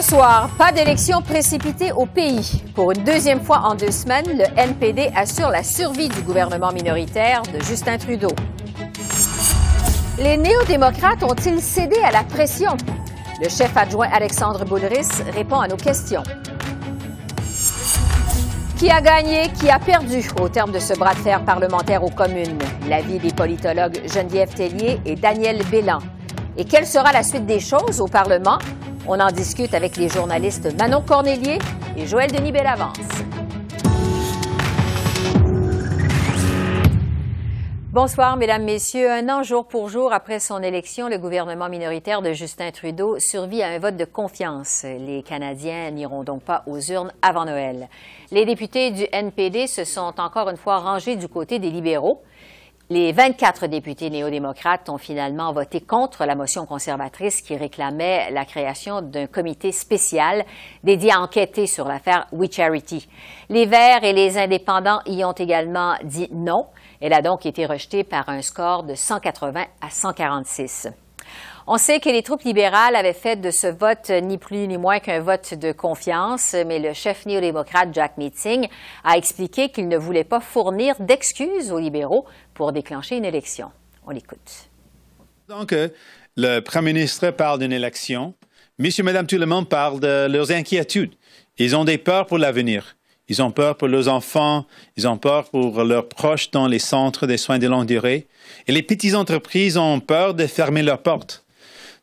Ce soir, pas d'élection précipitée au pays. Pour une deuxième fois en deux semaines, le NPD assure la survie du gouvernement minoritaire de Justin Trudeau. Les néo-démocrates ont-ils cédé à la pression? Le chef adjoint Alexandre Boulris répond à nos questions. Qui a gagné, qui a perdu? Au terme de ce bras de fer parlementaire aux communes? L'avis des politologues Geneviève Tellier et Daniel Bélan. Et quelle sera la suite des choses au Parlement? On en discute avec les journalistes Manon Cornélier et Joël Denis Bellavance. Bonsoir, Mesdames, Messieurs. Un an jour pour jour après son élection, le gouvernement minoritaire de Justin Trudeau survit à un vote de confiance. Les Canadiens n'iront donc pas aux urnes avant Noël. Les députés du NPD se sont encore une fois rangés du côté des libéraux. Les 24 députés néo-démocrates ont finalement voté contre la motion conservatrice qui réclamait la création d'un comité spécial dédié à enquêter sur l'affaire We Charity. Les Verts et les indépendants y ont également dit non. Elle a donc été rejetée par un score de 180 à 146. On sait que les troupes libérales avaient fait de ce vote ni plus ni moins qu'un vote de confiance, mais le chef néo-démocrate Jack Meeting a expliqué qu'il ne voulait pas fournir d'excuses aux libéraux pour déclencher une élection. On l'écoute. Donc, euh, le premier ministre parle d'une élection. Monsieur, Madame, tout le monde parle de leurs inquiétudes. Ils ont des peurs pour l'avenir. Ils ont peur pour leurs enfants, ils ont peur pour leurs proches dans les centres des soins de longue durée. Et les petites entreprises ont peur de fermer leurs portes.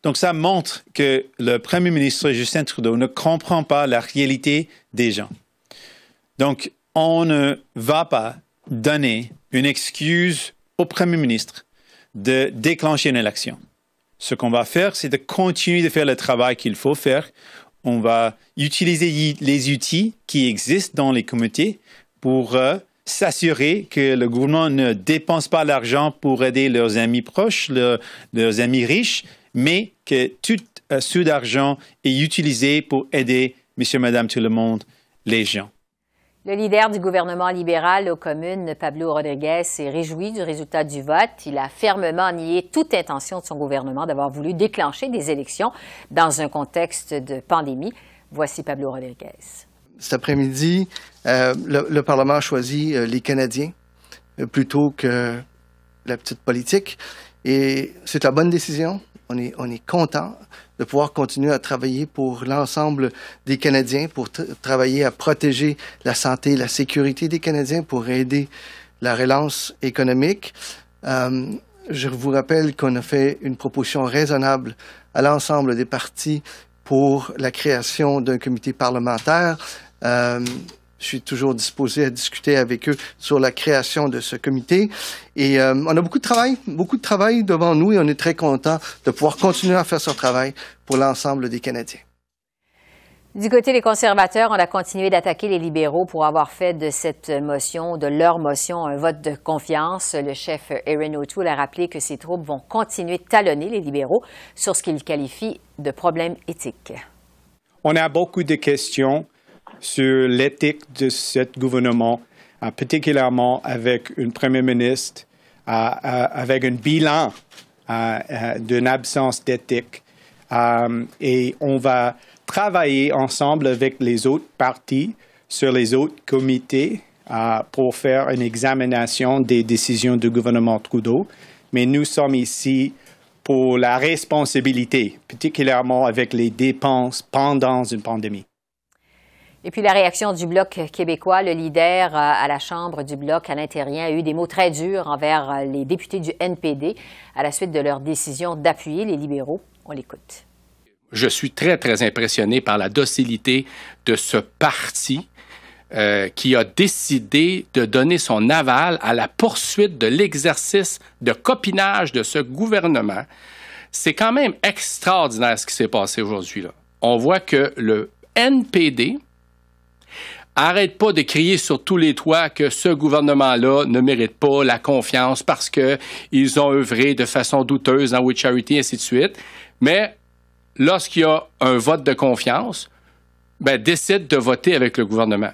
Donc, ça montre que le Premier ministre Justin Trudeau ne comprend pas la réalité des gens. Donc, on ne va pas donner une excuse au Premier ministre de déclencher une élection. Ce qu'on va faire, c'est de continuer de faire le travail qu'il faut faire. On va utiliser les outils qui existent dans les comités pour euh, s'assurer que le gouvernement ne dépense pas l'argent pour aider leurs amis proches, leurs amis riches, mais que tout euh, sous d'argent est utilisé pour aider monsieur, madame, tout le monde, les gens. Le leader du gouvernement libéral aux communes, Pablo Rodriguez, s'est réjoui du résultat du vote. Il a fermement nié toute intention de son gouvernement d'avoir voulu déclencher des élections dans un contexte de pandémie. Voici Pablo Rodriguez. Cet après-midi, euh, le, Parlement a choisi euh, les Canadiens plutôt que la petite politique. Et c'est la bonne décision on est, on est content de pouvoir continuer à travailler pour l'ensemble des Canadiens, pour travailler à protéger la santé et la sécurité des Canadiens, pour aider la relance économique. Euh, je vous rappelle qu'on a fait une proposition raisonnable à l'ensemble des partis pour la création d'un comité parlementaire. Euh, je suis toujours disposé à discuter avec eux sur la création de ce comité. Et euh, on a beaucoup de travail, beaucoup de travail devant nous et on est très content de pouvoir continuer à faire ce travail pour l'ensemble des Canadiens. Du côté des conservateurs, on a continué d'attaquer les libéraux pour avoir fait de cette motion, de leur motion, un vote de confiance. Le chef Erin O'Toole a rappelé que ces troupes vont continuer de talonner les libéraux sur ce qu'il qualifie de problème éthique. On a beaucoup de questions sur l'éthique de ce gouvernement, euh, particulièrement avec un premier ministre euh, euh, avec un bilan d'une absence d'éthique. et on va travailler ensemble avec les autres partis sur les autres comités pour faire une examination des décisions du gouvernement Trudeau. Mais nous sommes ici pour la responsabilité, particulièrement avec les dépenses pendant une pandémie. Et puis la réaction du Bloc québécois, le leader euh, à la Chambre du Bloc à l'intérieur a eu des mots très durs envers euh, les députés du NPD à la suite de leur décision d'appuyer les libéraux. On l'écoute. Je suis très, très impressionné par la docilité de ce parti euh, qui a décidé de donner son aval à la poursuite de l'exercice de copinage de ce gouvernement. C'est quand même extraordinaire ce qui s'est passé aujourd'hui. On voit que le NPD, arrête pas de crier sur tous les toits que ce gouvernement-là ne mérite pas la confiance parce qu'ils ont œuvré de façon douteuse dans We Charity, et ainsi de suite. Mais lorsqu'il y a un vote de confiance, ben, décide de voter avec le gouvernement.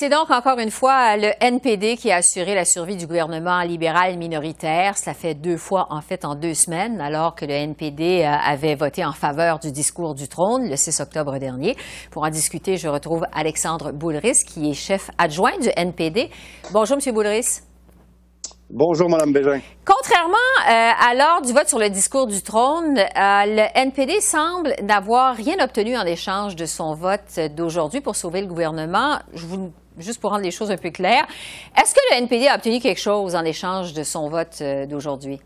C'est donc encore une fois le NPD qui a assuré la survie du gouvernement libéral minoritaire. Cela fait deux fois, en fait, en deux semaines, alors que le NPD euh, avait voté en faveur du discours du trône le 6 octobre dernier. Pour en discuter, je retrouve Alexandre Boulris, qui est chef adjoint du NPD. Bonjour, Monsieur Boulris. Bonjour, Mme Bégin. Contrairement euh, à l'heure du vote sur le discours du trône, euh, le NPD semble n'avoir rien obtenu en échange de son vote d'aujourd'hui pour sauver le gouvernement. Je vous, juste pour rendre les choses un peu claires, est-ce que le NPD a obtenu quelque chose en échange de son vote euh, d'aujourd'hui?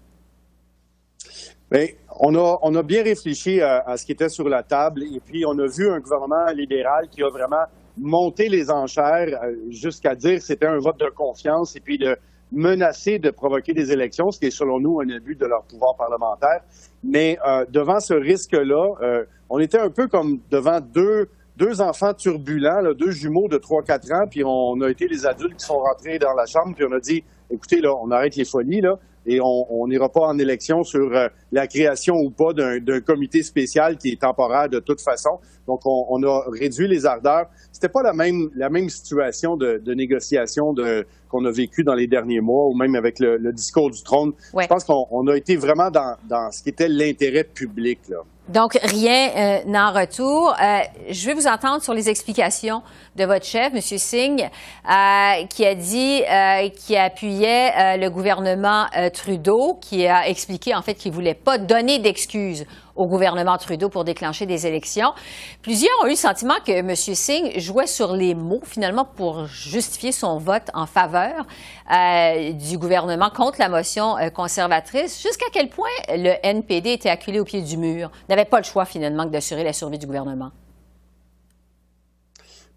Bien, on a, on a bien réfléchi à, ce qui était sur la table et puis on a vu un gouvernement libéral qui a vraiment monté les enchères jusqu'à dire que c'était un vote de confiance et puis de menacés de provoquer des élections, ce qui est selon nous un abus de leur pouvoir parlementaire. Mais euh, devant ce risque-là, euh, on était un peu comme devant deux, deux enfants turbulents, deux jumeaux de 3-4 ans, puis on a été les adultes qui sont rentrés dans la chambre, puis on a dit, écoutez, là, on arrête les folies, là, et on n'ira pas en élection sur euh, la création ou pas d'un comité spécial qui est temporaire de toute façon. Donc, on, on a réduit les ardeurs. C'était pas la même, la même situation de, de négociation de, qu'on a vécu dans les derniers mois ou même avec le, le discours du trône. Ouais. Je pense qu'on a été vraiment dans, dans ce qui était l'intérêt public. Là. Donc, rien euh, n'en retour. Euh, je vais vous entendre sur les explications de votre chef, M. Singh, euh, qui a dit qu'il appuyait le gouvernement Trudeau, qui a expliqué en fait qu'il voulait pas donner d'excuses au gouvernement Trudeau pour déclencher des élections. Plusieurs ont eu le sentiment que M. Singh jouait sur les mots, finalement, pour justifier son vote en faveur euh, du gouvernement contre la motion euh, conservatrice. Jusqu'à quel point le NPD était acculé au pied du mur, n'avait pas le choix, finalement, d'assurer la survie du gouvernement?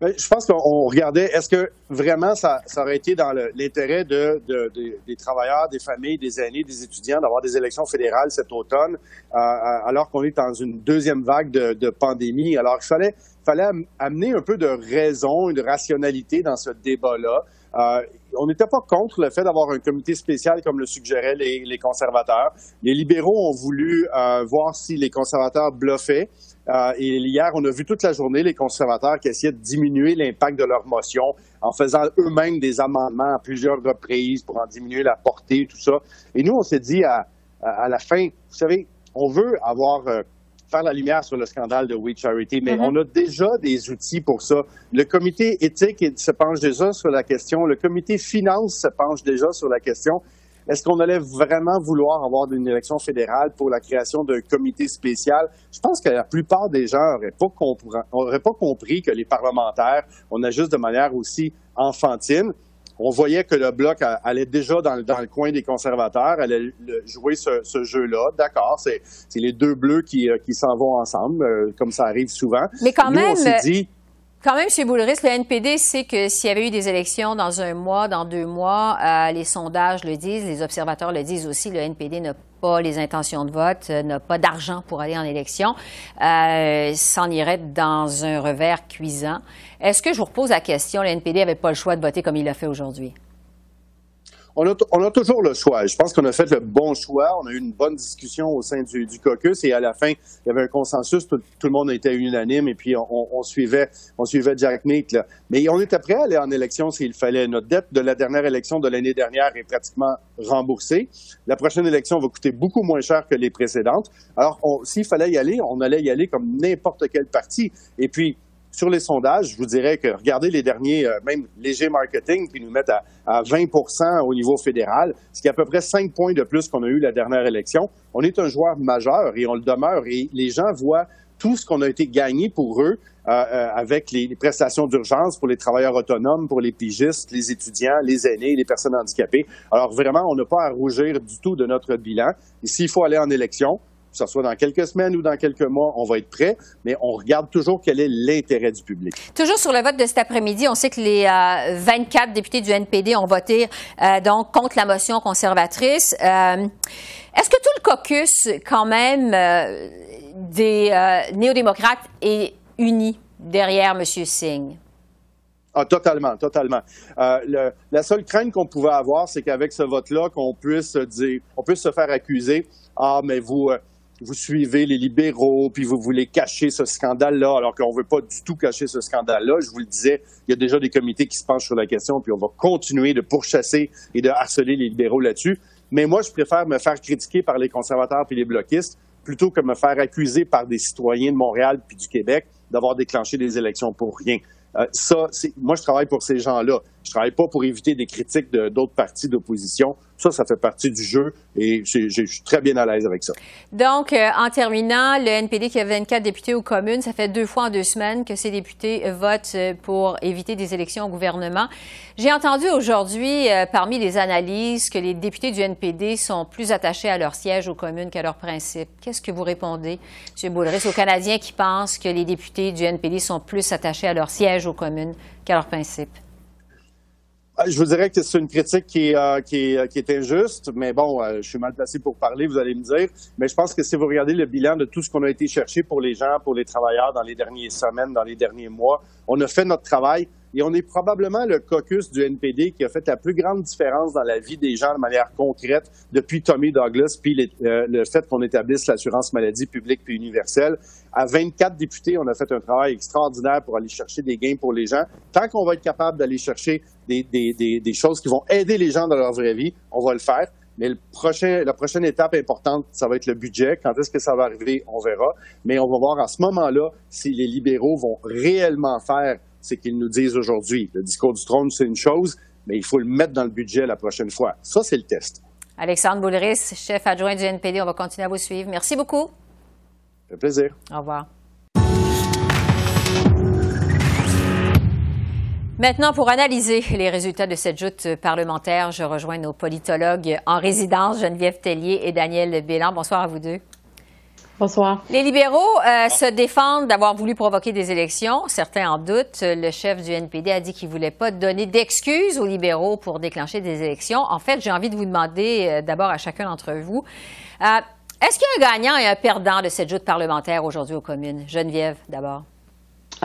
Je pense qu'on regardait, est-ce que vraiment ça, aurait été dans l'intérêt de, de, de, des travailleurs, des familles, des aînés, des étudiants d'avoir des élections fédérales cet automne, euh, alors qu'on est dans une deuxième vague de, pandémie? Alors, il fallait, fallait amener un peu de raison, de rationalité dans ce débat-là. Euh, on n'était pas contre le fait d'avoir un comité spécial comme le suggéraient les, conservateurs. Les libéraux ont voulu euh, voir si les conservateurs bluffaient. Euh, et hier, on a vu toute la journée les conservateurs qui essayaient de diminuer l'impact de leur motion en faisant eux-mêmes des amendements à plusieurs reprises pour en diminuer la portée, tout ça. Et nous, on s'est dit à, à, la fin, vous savez, on veut avoir faire la lumière sur le scandale de We Charity, mais mm -hmm. on a déjà des outils pour ça. Le comité éthique se penche déjà sur la question, le comité finance se penche déjà sur la question. Est-ce qu'on allait vraiment vouloir avoir une élection fédérale pour la création d'un comité spécial? Je pense que la plupart des gens n'auraient pas, compris, pas compris que les parlementaires, on agisse de manière aussi enfantine. On voyait que le bloc allait déjà dans, dans le coin des conservateurs, allait jouer ce, ce jeu-là. D'accord, c'est les deux bleus qui, qui s'en vont ensemble, euh, comme ça arrive souvent. Mais quand Nous, même, on s'est dit, quand même, M. Boulris, le NPD sait que s'il y avait eu des élections dans un mois, dans deux mois, euh, les sondages le disent, les observateurs le disent aussi, le NPD n'a les intentions de vote, euh, n'a pas d'argent pour aller en élection, euh, s'en irait dans un revers cuisant. Est-ce que je vous repose la question, le NPD n'avait pas le choix de voter comme il l'a fait aujourd'hui? On a, on a, toujours le choix. Je pense qu'on a fait le bon choix. On a eu une bonne discussion au sein du, du caucus et à la fin, il y avait un consensus. Tout, le monde était unanime et puis on, on, suivait, on suivait Jack Meek. Là. Mais on était prêt à aller en élection s'il fallait. Notre dette de la dernière élection de l'année dernière est pratiquement remboursée. La prochaine élection va coûter beaucoup moins cher que les précédentes. Alors, s'il fallait y aller, on allait y aller comme n'importe quel parti. Et puis, sur les sondages, je vous dirais que regardez les derniers, euh, même léger marketing, qui nous mettent à, à 20 au niveau fédéral, ce qui est à peu près 5 points de plus qu'on a eu la dernière élection. On est un joueur majeur et on le demeure. Et les gens voient tout ce qu'on a été gagné pour eux euh, euh, avec les, les prestations d'urgence pour les travailleurs autonomes, pour les pigistes, les étudiants, les aînés, les personnes handicapées. Alors vraiment, on n'a pas à rougir du tout de notre bilan. Et s'il faut aller en élection, que ce soit dans quelques semaines ou dans quelques mois, on va être prêt, mais on regarde toujours quel est l'intérêt du public. Toujours sur le vote de cet après-midi, on sait que les euh, 24 députés du NPD ont voté euh, donc contre la motion conservatrice. Euh, Est-ce que tout le caucus, quand même, euh, des néo-démocrates est uni derrière M. Singh? Ah, totalement, totalement. Euh, la seule crainte qu'on pouvait avoir, c'est qu'avec ce vote-là, qu'on puisse dire, on puisse se faire accuser, ah, mais vous, euh, vous suivez les libéraux, puis vous voulez cacher ce scandale-là, alors qu'on ne veut pas du tout cacher ce scandale-là. Je vous le disais, il y a déjà des comités qui se penchent sur la question, puis on va continuer de pourchasser et de harceler les libéraux là-dessus. Mais moi, je préfère me faire critiquer par les conservateurs puis les bloquistes plutôt que me faire accuser par des citoyens de Montréal puis du Québec d'avoir déclenché des élections pour rien. Euh, ça, moi, je travaille pour ces gens-là. Je travaille pas pour éviter des critiques d'autres partis d'opposition. Ça, ça fait partie du jeu et je suis très bien à l'aise avec ça. Donc, euh, en terminant, le NPD qui a 24 députés aux communes, ça fait deux fois en deux semaines que ces députés votent euh, pour éviter des élections au gouvernement. J'ai entendu aujourd'hui, euh, parmi les analyses, que les députés du NPD sont plus attachés à leur siège aux communes qu'à leurs principes. Qu'est-ce que vous répondez, M. Boulris, aux Canadiens qui pensent que les députés du NPD sont plus attachés à leur siège aux communes qu'à leurs principes? Ah, je vous dirais que c'est une critique qui est, euh, qui, est, injuste, mais bon, euh, je suis mal placé pour parler, vous allez me dire. Mais je pense que si vous regardez le bilan de tout ce qu'on a été chercher pour les gens, pour les travailleurs dans les dernières semaines, dans les derniers mois, on a fait notre travail. Et on est probablement le caucus du NPD qui a fait la plus grande différence dans la vie des gens de manière concrète depuis Tommy Douglas, puis euh, le fait qu'on établisse l'assurance maladie publique puis universelle. À 24 députés, on a fait un travail extraordinaire pour aller chercher des gains pour les gens. Tant qu'on va être capable d'aller chercher des, choses qui vont aider les gens dans leur vraie vie, on va le faire. Mais la prochaine étape importante, ça va être le budget. Quand est-ce que ça va arriver, on verra. Mais on va voir à ce moment-là si les libéraux vont réellement faire c'est qu'ils nous disent aujourd'hui. Le discours du trône, c'est une chose, mais il faut le mettre dans le budget la prochaine fois. Ça, c'est le test. Alexandre Boulris, chef adjoint du NPD, on va continuer à vous suivre. Merci beaucoup. Fait plaisir. Au revoir. Maintenant, pour analyser les résultats de cette joute parlementaire, je rejoins nos politologues en résidence, Geneviève Tellier et Daniel Bélan. Bonsoir à vous deux. Les libéraux euh, se défendent d'avoir voulu provoquer des élections. Certains en doutent. Le chef du NPD a dit qu'il ne voulait pas donner d'excuses aux libéraux pour déclencher des élections. En fait, j'ai envie de vous demander euh, d'abord à chacun d'entre vous, euh, est-ce qu'il y a un gagnant et un perdant de cette joute parlementaire aujourd'hui aux communes? Geneviève, d'abord.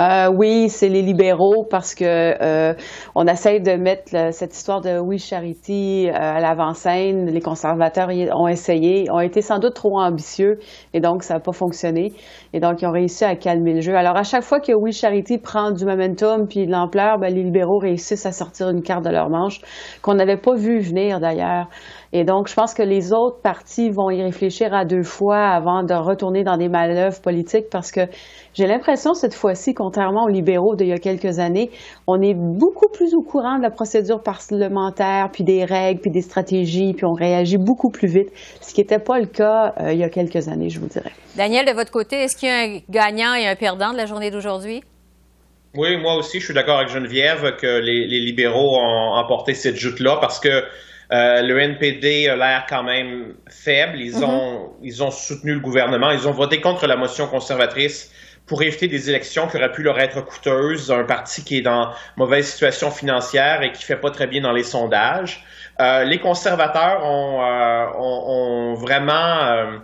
Euh, oui, c'est les libéraux parce que euh, on essaye de mettre cette histoire de oui charity euh, à l'avant-scène. Les conservateurs ont essayé, ont été sans doute trop ambitieux et donc ça n'a pas fonctionné. Et donc ils ont réussi à calmer le jeu. Alors à chaque fois que oui charity prend du momentum puis de l'ampleur, ben, les libéraux réussissent à sortir une carte de leur manche qu'on n'avait pas vu venir d'ailleurs. Et donc, je pense que les autres partis vont y réfléchir à deux fois avant de retourner dans des manœuvres politiques parce que j'ai l'impression cette fois-ci, contrairement aux libéraux d'il y a quelques années, on est beaucoup plus au courant de la procédure parlementaire, puis des règles, puis des stratégies, puis on réagit beaucoup plus vite, ce qui n'était pas le cas euh, il y a quelques années, je vous dirais. Daniel, de votre côté, est-ce qu'il y a un gagnant et un perdant de la journée d'aujourd'hui? Oui, moi aussi, je suis d'accord avec Geneviève que les, libéraux ont emporté cette joute-là parce que euh, le NPD a l'air quand même faible. Ils, mm-hmm. ont, ils ont soutenu le gouvernement. Ils ont voté contre la motion conservatrice pour éviter des élections qui auraient pu leur être coûteuses, un parti qui est dans mauvaise situation financière et qui fait pas très bien dans les sondages. Euh, les conservateurs ont, euh, ont, vraiment, euh,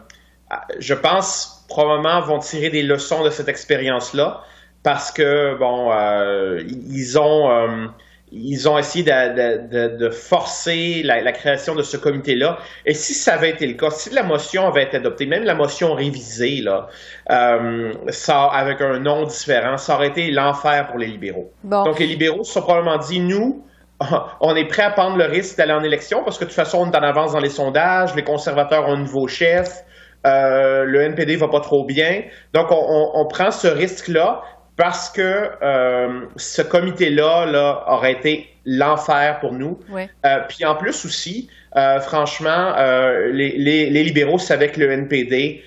je pense, probablement vont tirer des leçons de cette expérience-là parce que, bon, euh, ils ont ils ont essayé de, forcer la, création de ce comité-là. Et si ça avait été le cas, si la motion avait été adoptée, même la motion révisée, là, euh, ça, avec un nom différent, ça aurait été l'enfer pour les libéraux. Donc les libéraux se sont probablement dit, nous, on est prêt à prendre le risque d'aller en élection parce que de toute façon, on est en avance dans les sondages, les conservateurs ont un nouveau chef, euh, le NPD va pas trop bien. Donc, on prend ce risque-là, parce que euh, ce comité-là là, aurait été l'enfer pour nous. Euh, puis en plus aussi, euh, franchement, les, les, libéraux savaient que le NPD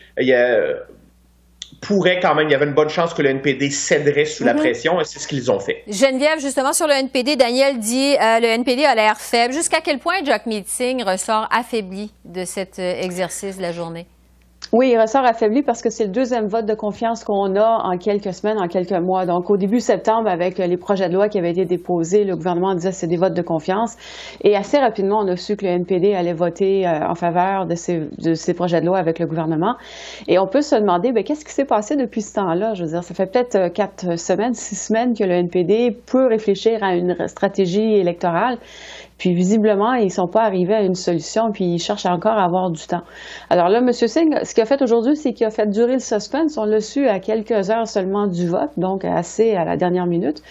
pourrait quand même, il y avait une bonne chance que le NPD céderait sous la mhm. pression et c'est ce qu'ils ont fait. Geneviève, justement, sur le NPD, Daniel dit le NPD a l'air faible. Jusqu'à quel point Jack Meeting ressort affaibli de cet exercice de la journée? Oui, il ressort affaibli parce que c'est le deuxième vote de confiance qu'on a en quelques semaines, en quelques mois. Donc, au début septembre, avec les projets de loi qui avaient été déposés, le gouvernement disait que c'est des votes de confiance. Et assez rapidement, on a su que le NPD allait voter euh, en faveur de ces, projets de loi avec le gouvernement. Et on peut se demander, ben, qu'est-ce qui s'est passé depuis ce temps-là? Je veux dire, ça fait peut-être euh, quatre semaines, six semaines que le NPD peut réfléchir à une stratégie électorale. Puis visiblement, ils sont pas arrivés à une solution, puis ils cherchent encore à avoir du temps. Alors là, M. Singh, ce qu'il a fait aujourd'hui, c'est qu'il a fait durer le suspense. On l'a su à quelques heures seulement du vote, donc assez à la dernière minute.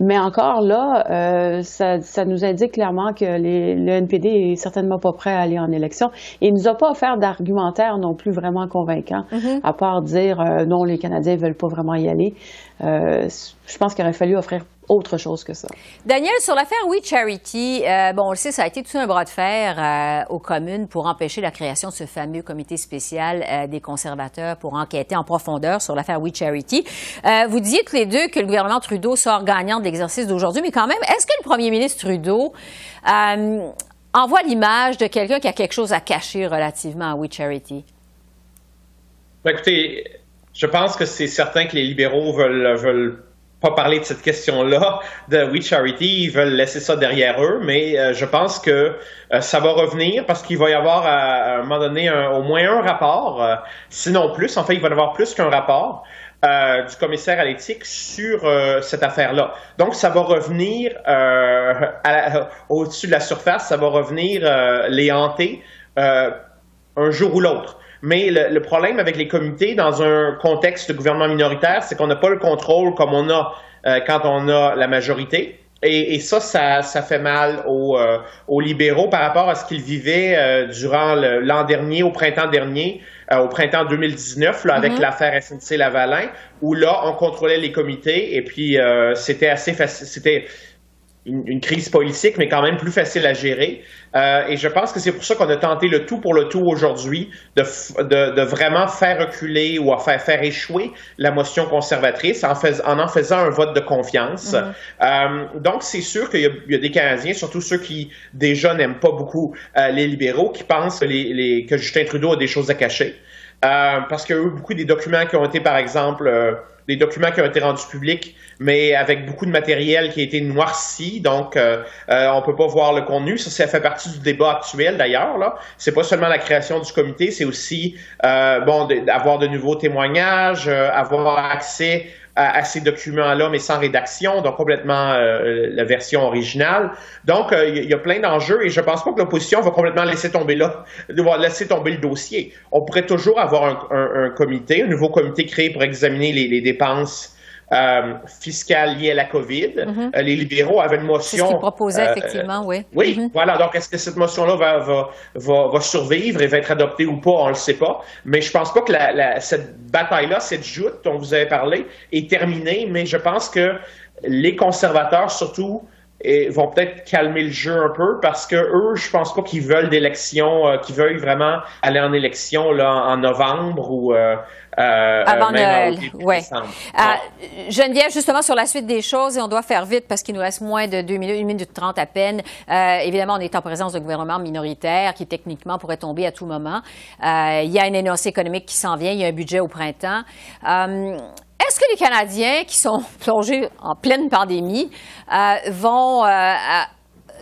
Mais encore là, euh, ça, ça, nous indique clairement que les, le NPD est certainement pas prêt à aller en élection. Et il nous a pas offert d'argumentaire non plus vraiment convaincant, mm-hmm. à part dire euh, non, les Canadiens veulent pas vraiment y aller. Euh, je pense qu'il aurait fallu offrir autre chose que ça. Daniel, sur l'affaire We Charity, euh, bon, on le sait, ça a été tout un bras de fer euh, aux communes pour empêcher la création de ce fameux comité spécial euh, des conservateurs pour enquêter en profondeur sur l'affaire We Charity. Euh, vous disiez tous les deux que le gouvernement Trudeau sort gagnant de l'exercice d'aujourd'hui, mais quand même, est-ce que le premier ministre Trudeau euh, envoie l'image de quelqu'un qui a quelque chose à cacher relativement à We Charity? Ben, écoutez, je pense que c'est certain que les libéraux veulent, veulent pas parler de cette question-là de We Charity. Ils veulent laisser ça derrière eux, mais euh, je pense que euh, ça va revenir parce qu'il va y avoir à, un moment donné au moins un rapport, euh, sinon plus. En fait, il va y avoir plus qu'un rapport. du commissaire à l'éthique sur cette affaire-là. Donc, ça va revenir au-dessus de la surface, ça va revenir les hanter un jour ou l'autre. Mais le, problème avec les comités dans un contexte de gouvernement minoritaire, c'est qu'on n'a pas le contrôle comme on a euh, quand on a la majorité. Et, ça, ça, fait mal aux, euh, aux, libéraux par rapport à ce qu'ils vivaient euh, durant l'an dernier, au printemps dernier, au printemps 2019, là, avec mm-hmm. l'affaire SNC-Lavalin, où là, on contrôlait les comités et puis c'était assez facile. C'était une, crise politique, mais quand même plus facile à gérer. Euh, et je pense que c'est pour ça qu'on a tenté le tout pour le tout aujourd'hui, de, de, de, vraiment faire reculer ou à faire, faire échouer la motion conservatrice en, fais, en en faisant un vote de confiance. Mm-hmm. euh, donc, c'est sûr qu'il y, y, a des Canadiens, surtout ceux qui déjà n'aiment pas beaucoup euh, les libéraux, qui pensent les, les, que Justin Trudeau a des choses à cacher. Euh, parce qu'il y a beaucoup des documents qui ont été, par exemple, euh, des documents qui ont été rendus publics, mais avec beaucoup de matériel qui a été noirci, donc euh, on peut pas voir le contenu. Ça, ça fait partie du débat actuel d'ailleurs. Là, c'est pas seulement la création du comité, c'est aussi bon d'avoir de nouveaux témoignages, avoir accès à, ces documents-là, mais sans rédaction, donc complètement euh, la version originale. Donc, euh, il y, a plein d'enjeux et je pense pas que l'opposition va complètement laisser tomber là, laisser tomber le dossier. On pourrait toujours avoir un, comité, un nouveau comité créé pour examiner les dépenses euh, fiscale liée à la COVID. Mhm. Euh, les libéraux avaient une motion. C'est ce qu'ils proposaient, euh, effectivement, oui. Oui, mhm. voilà. Donc, est-ce que cette motion-là va, va, va, va, survivre et va être adoptée ou pas? On ne le sait pas. Mais je pense pas que la, la, cette bataille-là, cette joute dont vous avez parlé, est terminée. Mais je pense que les conservateurs, surtout, et vont peut-être calmer le jeu un peu parce que eux, je pense pas qu'ils veulent d'élection, euh, qu'ils veulent vraiment aller en élection là en novembre ou euh, euh, avant Noël. Ouais. Geneviève, justement sur la suite des choses, et on doit faire vite parce qu'il nous reste moins de deux minutes, une minute trente à peine. évidemment, on est en présence de gouvernement minoritaire qui techniquement pourrait tomber à tout moment. il y a une énoncé économique qui s'en vient, il y a un budget au printemps. Est-ce que les Canadiens qui sont plongés en pleine pandémie euh, vont euh,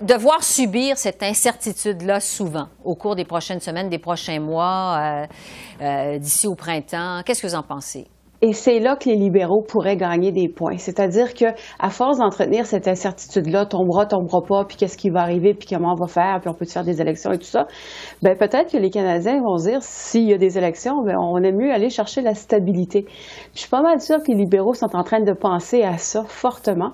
devoir subir cette incertitude-là souvent au cours des prochaines semaines, des prochains mois, euh, d'ici au printemps? Qu'est-ce que vous en pensez? Et c'est là que les libéraux pourraient gagner des points. C'est-à-dire que, à force d'entretenir cette incertitude-là, tombera, tombera pas, puis qu'est-ce qui va arriver, puis comment on va faire, puis on peut faire des élections et tout ça, ben peut-être que les Canadiens vont se dire, s'il y a des élections, ben on aime mieux aller chercher la stabilité. je suis pas mal sûre que les libéraux sont en train de penser à ça fortement.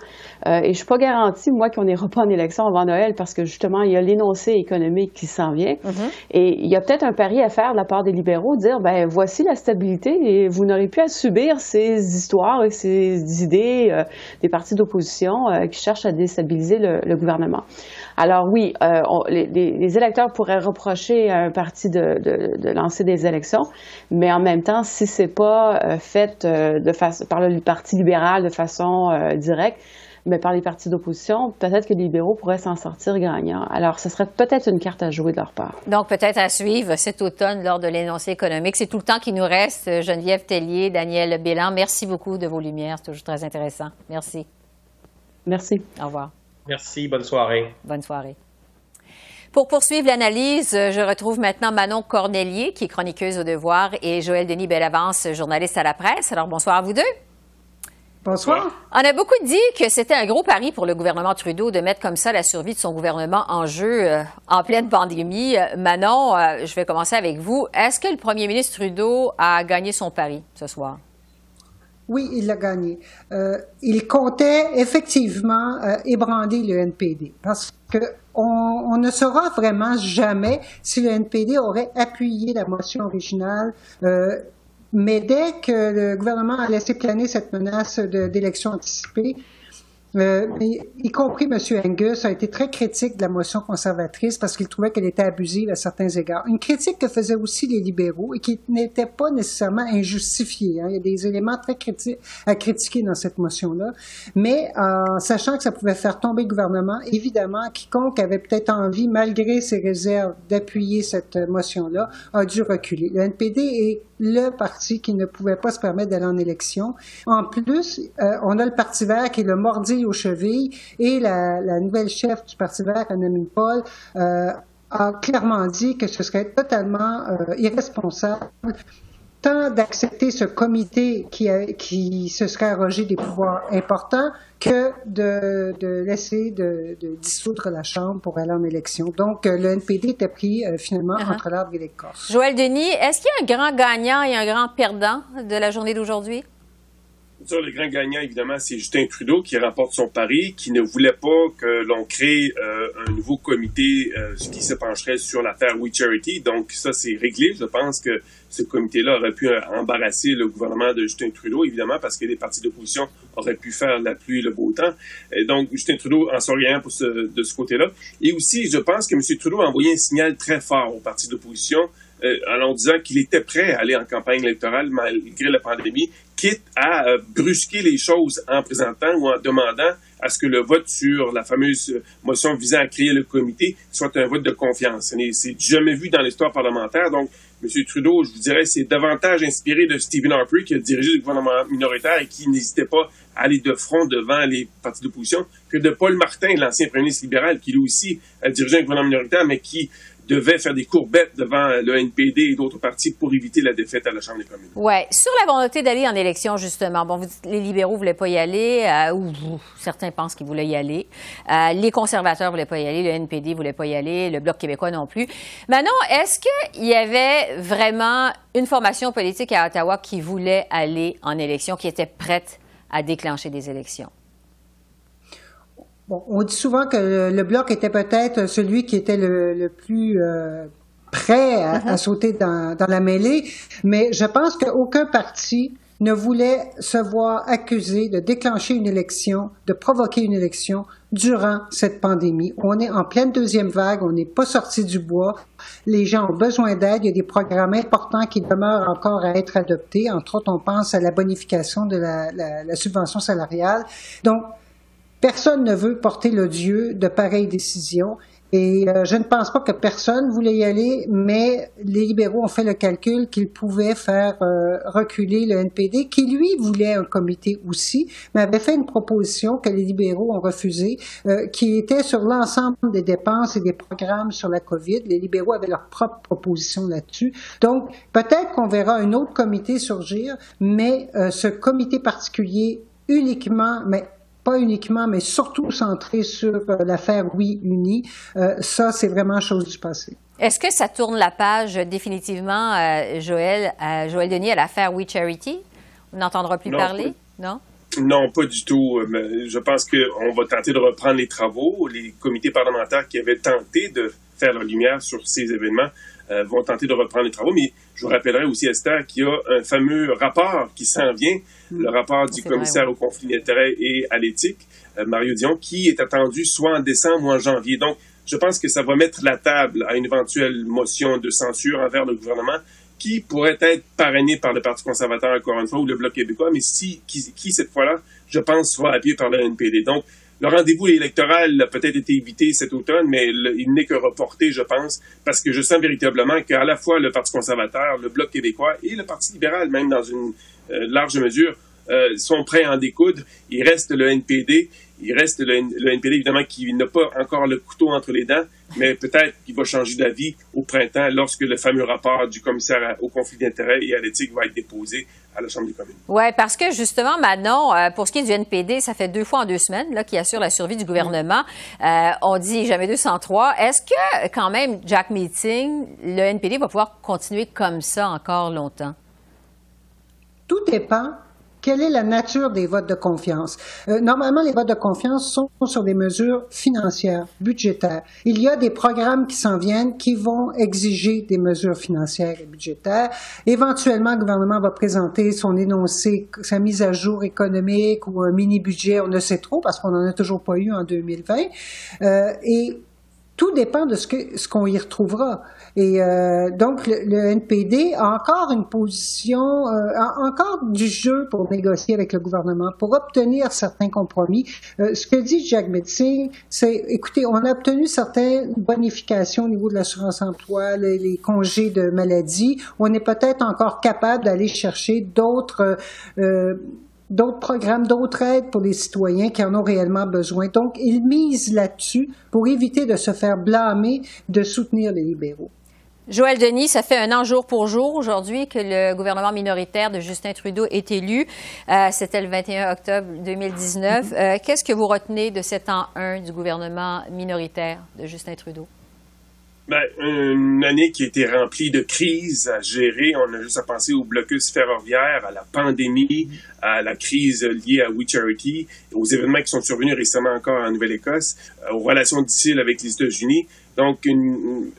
Euh, et je suis pas garantie, moi, qu'on n'ira pas en élection avant Noël, parce que justement, il y a l'énoncé économique qui s'en vient. Mm-hmm. Et il y a peut-être un pari à faire de la part des libéraux, dire, ben voici la stabilité, et vous n'aurez plus à subir ces histoires et ces idées euh, des partis d'opposition euh, qui cherchent à déstabiliser le, gouvernement. Alors oui, euh, les, électeurs pourraient reprocher à un parti de, lancer des élections, mais en même temps, si c'est pas fait par le Parti libéral de façon directe, mais par les partis d'opposition, peut-être que les libéraux pourraient s'en sortir gagnants. Alors, ce serait peut-être une carte à jouer de leur part. Donc, peut-être à suivre cet automne lors de l'énoncé économique. C'est tout le temps qui nous reste. Geneviève Tellier, Daniel Bélan, merci beaucoup de vos lumières. C'est toujours très intéressant. Merci. Merci. Au revoir. Merci. Bonne soirée. Bonne soirée. Pour poursuivre l'analyse, je retrouve maintenant Manon Cornelier, qui est chroniqueuse au devoir, et Joël Denis Bellavance, journaliste à la presse. Alors, bonsoir à vous deux. Bonsoir. On a beaucoup dit que c'était un gros pari pour le gouvernement Trudeau de mettre comme ça la survie de son gouvernement en jeu euh, en pleine pandémie. Euh, Manon, euh, je vais commencer avec vous. Est-ce que le premier ministre Trudeau a gagné son pari ce soir? Oui, il l'a gagné. il comptait effectivement ébranler le NPD parce que on, ne saura vraiment jamais si le NPD aurait appuyé la motion originale mais dès que le gouvernement a laissé planer cette menace d'élection anticipée, y compris M. Angus, a été très critique de la motion conservatrice parce qu'il trouvait qu'elle était abusive à certains égards. Une critique que faisaient aussi les libéraux et qui n'était pas nécessairement injustifiée. Hein. Il y a des éléments très critiques à critiquer dans cette motion-là. Mais en sachant que ça pouvait faire tomber le gouvernement, évidemment, quiconque avait peut-être envie, malgré ses réserves, d'appuyer cette motion-là, a dû reculer. Le NPD est le parti qui ne pouvait pas se permettre d'aller en élection. En plus, euh, on a le Parti vert qui est le mordi aux chevilles et la, nouvelle chef du Parti vert, Anna Paul, euh, a clairement dit que ce serait totalement euh, irresponsable tant d'accepter ce comité qui, qui se serait arrogé des pouvoirs importants que de, de laisser de, de, dissoudre la Chambre pour aller en élection. Donc, euh, le NPD était pris euh, finalement uh-huh. entre l'arbre et l'écorce. Joël Denis, est-ce qu'il y a un grand gagnant et un grand perdant de la journée d'aujourd'hui? Le grand gagnant, évidemment, c'est Justin Trudeau qui remporte son pari, qui ne voulait pas que l'on crée euh, un nouveau comité euh, qui se pencherait sur l'affaire We Charity. Donc, ça, c'est réglé. Je pense que ce comité-là aurait pu euh, embarrasser le gouvernement de Justin Trudeau, évidemment, parce que les partis d'opposition auraient pu faire la pluie et le beau temps. Donc, Justin Trudeau en sort rien pour de ce côté-là. Et aussi, je pense que M. Trudeau a envoyé un signal très fort aux partis d'opposition en disant qu'il était prêt à aller en campagne électorale malgré la pandémie, quitte à euh, brusquer les choses en présentant ou en demandant à ce que le vote sur la fameuse motion visant à créer le comité soit un vote de confiance. C'est jamais vu dans l'histoire parlementaire. Donc, M. Trudeau, je vous dirais, c'est davantage inspiré de Stephen Harper, qui a dirigé le gouvernement minoritaire et qui n'hésitait pas à aller de front devant les partis d'opposition, que de Paul Martin, l'ancien premier ministre libéral, qui lui aussi a dirigé un gouvernement minoritaire, mais qui devait faire des courbettes devant le NPD et d'autres partis pour éviter la défaite à la Chambre des communes. Oui. Sur la volonté d'aller en élection, justement, bon, vous dites, les libéraux ne voulaient pas y aller, euh, ou, certains pensent qu'ils voulaient y aller. Euh, les conservateurs ne voulaient pas y aller, le NPD ne voulait pas y aller, le Bloc québécois non plus. Maintenant, est-ce qu'il y avait vraiment une formation politique à Ottawa qui voulait aller en élection, qui était prête à déclencher des élections? Bon, on dit souvent que le, bloc était peut-être celui qui était le, plus euh, prêt à, mm-hmm. sauter dans, la mêlée, mais je pense qu'aucun parti ne voulait se voir accusé de déclencher une élection, de provoquer une élection durant cette pandémie. On est en pleine deuxième vague, on n'est pas sorti du bois, les gens ont besoin d'aide, il y a des programmes importants qui demeurent encore à être adoptés, entre autres on pense à la bonification de la, la subvention salariale. Donc, Personne ne veut porter le dieu de pareilles décisions. Et euh, je ne pense pas que personne voulait y aller, mais les libéraux ont fait le calcul qu'ils pouvaient faire euh, reculer le NPD, qui lui voulait un comité aussi, mais avait fait une proposition que les libéraux ont refusée, euh, qui était sur l'ensemble des dépenses et des programmes sur la COVID. Les libéraux avaient leur propre proposition là-dessus. Donc, peut-être qu'on verra un autre comité surgir, mais ce comité particulier uniquement, mais pas uniquement, mais surtout centré sur euh, l'affaire Oui Unis. Euh, ça, c'est vraiment chose du passé. Est-ce que ça tourne la page définitivement, euh, Joël, Joël Denis, à l'affaire We Charity? On n'entendra plus parler, non? Non, pas du tout. Je pense qu'on va tenter de reprendre les travaux. Les comités parlementaires qui avaient tenté de faire leur lumière sur ces événements vont tenter de reprendre les travaux. Mais je vous rappellerai aussi, Esther, qu'il y a un fameux rapport qui s'en vient, hmm. le rapport du commissaire au conflit d'intérêts et à l'éthique, euh, Mario Dion, qui est attendu soit en décembre ou en janvier. Donc, je pense que ça va mettre la table à une éventuelle motion de censure envers le gouvernement qui pourrait être parrainé par le Parti conservateur encore une fois ou le Bloc québécois, mais si, qui, qui cette fois-là, je pense, sera appuyé par le NPD. Donc, le rendez-vous électoral a peut-être été évité cet automne, mais il n'est que reporté, je pense, parce que je sens véritablement qu'à la fois le Parti conservateur, le Bloc québécois et le Parti libéral, même dans une euh, large mesure, euh, sont prêts à en découdre. Il reste le NPD. Il reste le, NPD, évidemment, qui n'a pas encore le couteau entre les dents, mais peut-être qu'il va changer d'avis au printemps lorsque le fameux rapport du commissaire au conflit d'intérêts et à l'éthique va être déposé à la Chambre des communes. Oui, parce que justement, maintenant, euh, pour ce qui est du NPD, ça fait deux fois en deux semaines là, qui assure la survie du gouvernement. Euh, on dit jamais 203. Est-ce que, quand même, Jack Meeting, le NPD va pouvoir continuer comme ça encore longtemps? Tout dépend quelle est la nature des votes de confiance? Euh, normalement, les votes de confiance sont sur des mesures financières, budgétaires. Il y a des programmes qui s'en viennent qui vont exiger des mesures financières et budgétaires. Éventuellement, le gouvernement va présenter son énoncé, sa mise à jour économique ou un mini-budget, on ne sait trop parce qu'on n'en a toujours pas eu en 2020. Euh, et tout dépend de ce qu'on y retrouvera. Et euh, donc, le, NPD a encore une position, euh, a encore du jeu pour négocier avec le gouvernement, pour obtenir certains compromis. Euh, ce que dit Jack Metzing, c'est, écoutez, on a obtenu certaines bonifications au niveau de l'assurance emploi, les, les, congés de maladie. On est peut-être encore capable d'aller chercher d'autres euh, d'autres programmes, d'autres aides pour les citoyens qui en ont réellement besoin. Donc, ils misent là-dessus pour éviter de se faire blâmer de soutenir les libéraux. Joël Denis, ça fait un an jour pour jour aujourd'hui que le gouvernement minoritaire de Justin Trudeau est élu. Euh, C'était le 21 octobre 2019. Euh, Qu'est-ce que vous retenez de cet an 1 du gouvernement minoritaire de Justin Trudeau? Ben, une année qui a été remplie de crises à gérer. On a juste à penser au blocus ferroviaire, à la pandémie, à la crise liée à We Charity, aux événements qui sont survenus récemment encore en Nouvelle-Écosse, euh, aux relations difficiles avec les États-Unis. Donc, une,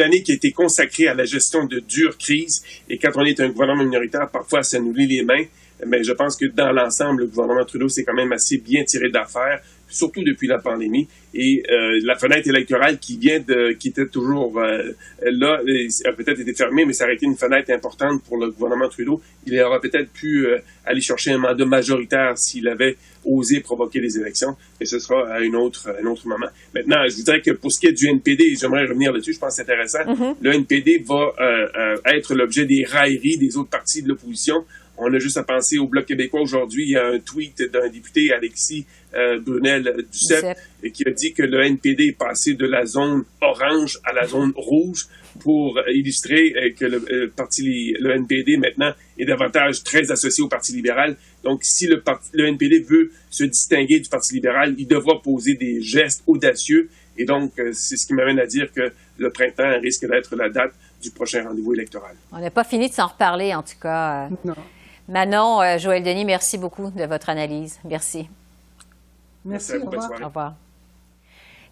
année qui a été consacrée à la gestion de dures crises. Et quand on est un gouvernement minoritaire, parfois, ça nous lie les mains. Mais je pense que dans l'ensemble, le gouvernement Trudeau s'est quand même assez bien tiré d'affaires surtout depuis la pandémie. Et euh, la fenêtre électorale qui vient de, qui était toujours euh, là, a peut-être été fermée, mais ça aurait été une fenêtre importante pour le gouvernement Trudeau. Il aurait peut-être pu euh, aller chercher un mandat majoritaire s'il avait osé provoquer les élections, et ce sera à une autre, un autre moment. Maintenant, je dirais que pour ce qui est du NPD, j'aimerais revenir là-dessus, je pense que c'est intéressant, mm-hmm. le NPD va être l'objet des railleries des autres partis de l'opposition. On a juste à penser au Bloc québécois aujourd'hui. Il y a un tweet d'un député, Alexis euh, Brunel Duceppe, qui a dit que le NPD est passé de la zone orange à la zone rouge pour illustrer euh, que le, euh, parti, le NPD maintenant est davantage très associé au Parti libéral. Donc, si le, le NPD veut se distinguer du Parti libéral, il devra poser des gestes audacieux. Et donc, c'est ce qui m'amène à dire que le printemps risque d'être la date du prochain rendez-vous électoral. On n'a pas fini de s'en reparler, en tout cas. Non. Manon, euh, Joël Denis, merci beaucoup de votre analyse. Merci. Merci, au revoir. Au revoir.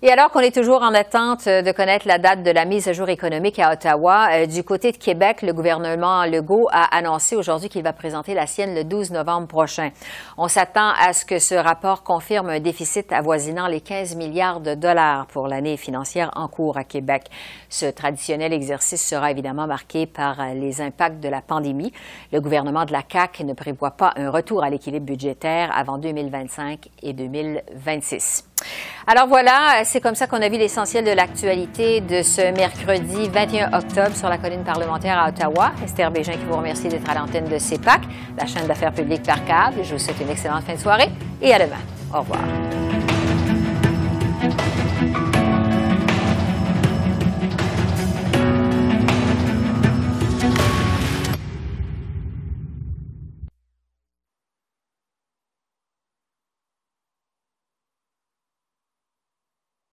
Et alors qu'on est toujours en attente de connaître la date de la mise à jour économique à Ottawa, euh, du côté de Québec, le gouvernement Legault a annoncé aujourd'hui qu'il va présenter la sienne le 12 novembre prochain. On s'attend à ce que ce rapport confirme un déficit avoisinant les 15 milliards de dollars pour l'année financière en cours à Québec. Ce traditionnel exercice sera évidemment marqué par les impacts de la pandémie. Le gouvernement de la CAQ ne prévoit pas un retour à l'équilibre budgétaire avant 2025 et 2026. Alors voilà, c'est comme ça qu'on a vu l'essentiel de l'actualité de ce mercredi 21 octobre sur la colline parlementaire à Ottawa. Esther Bégin qui vous remercie d'être à l'antenne de CEPAC, la chaîne d'affaires publiques par câble. Je vous souhaite une excellente fin de soirée et à demain. Au revoir.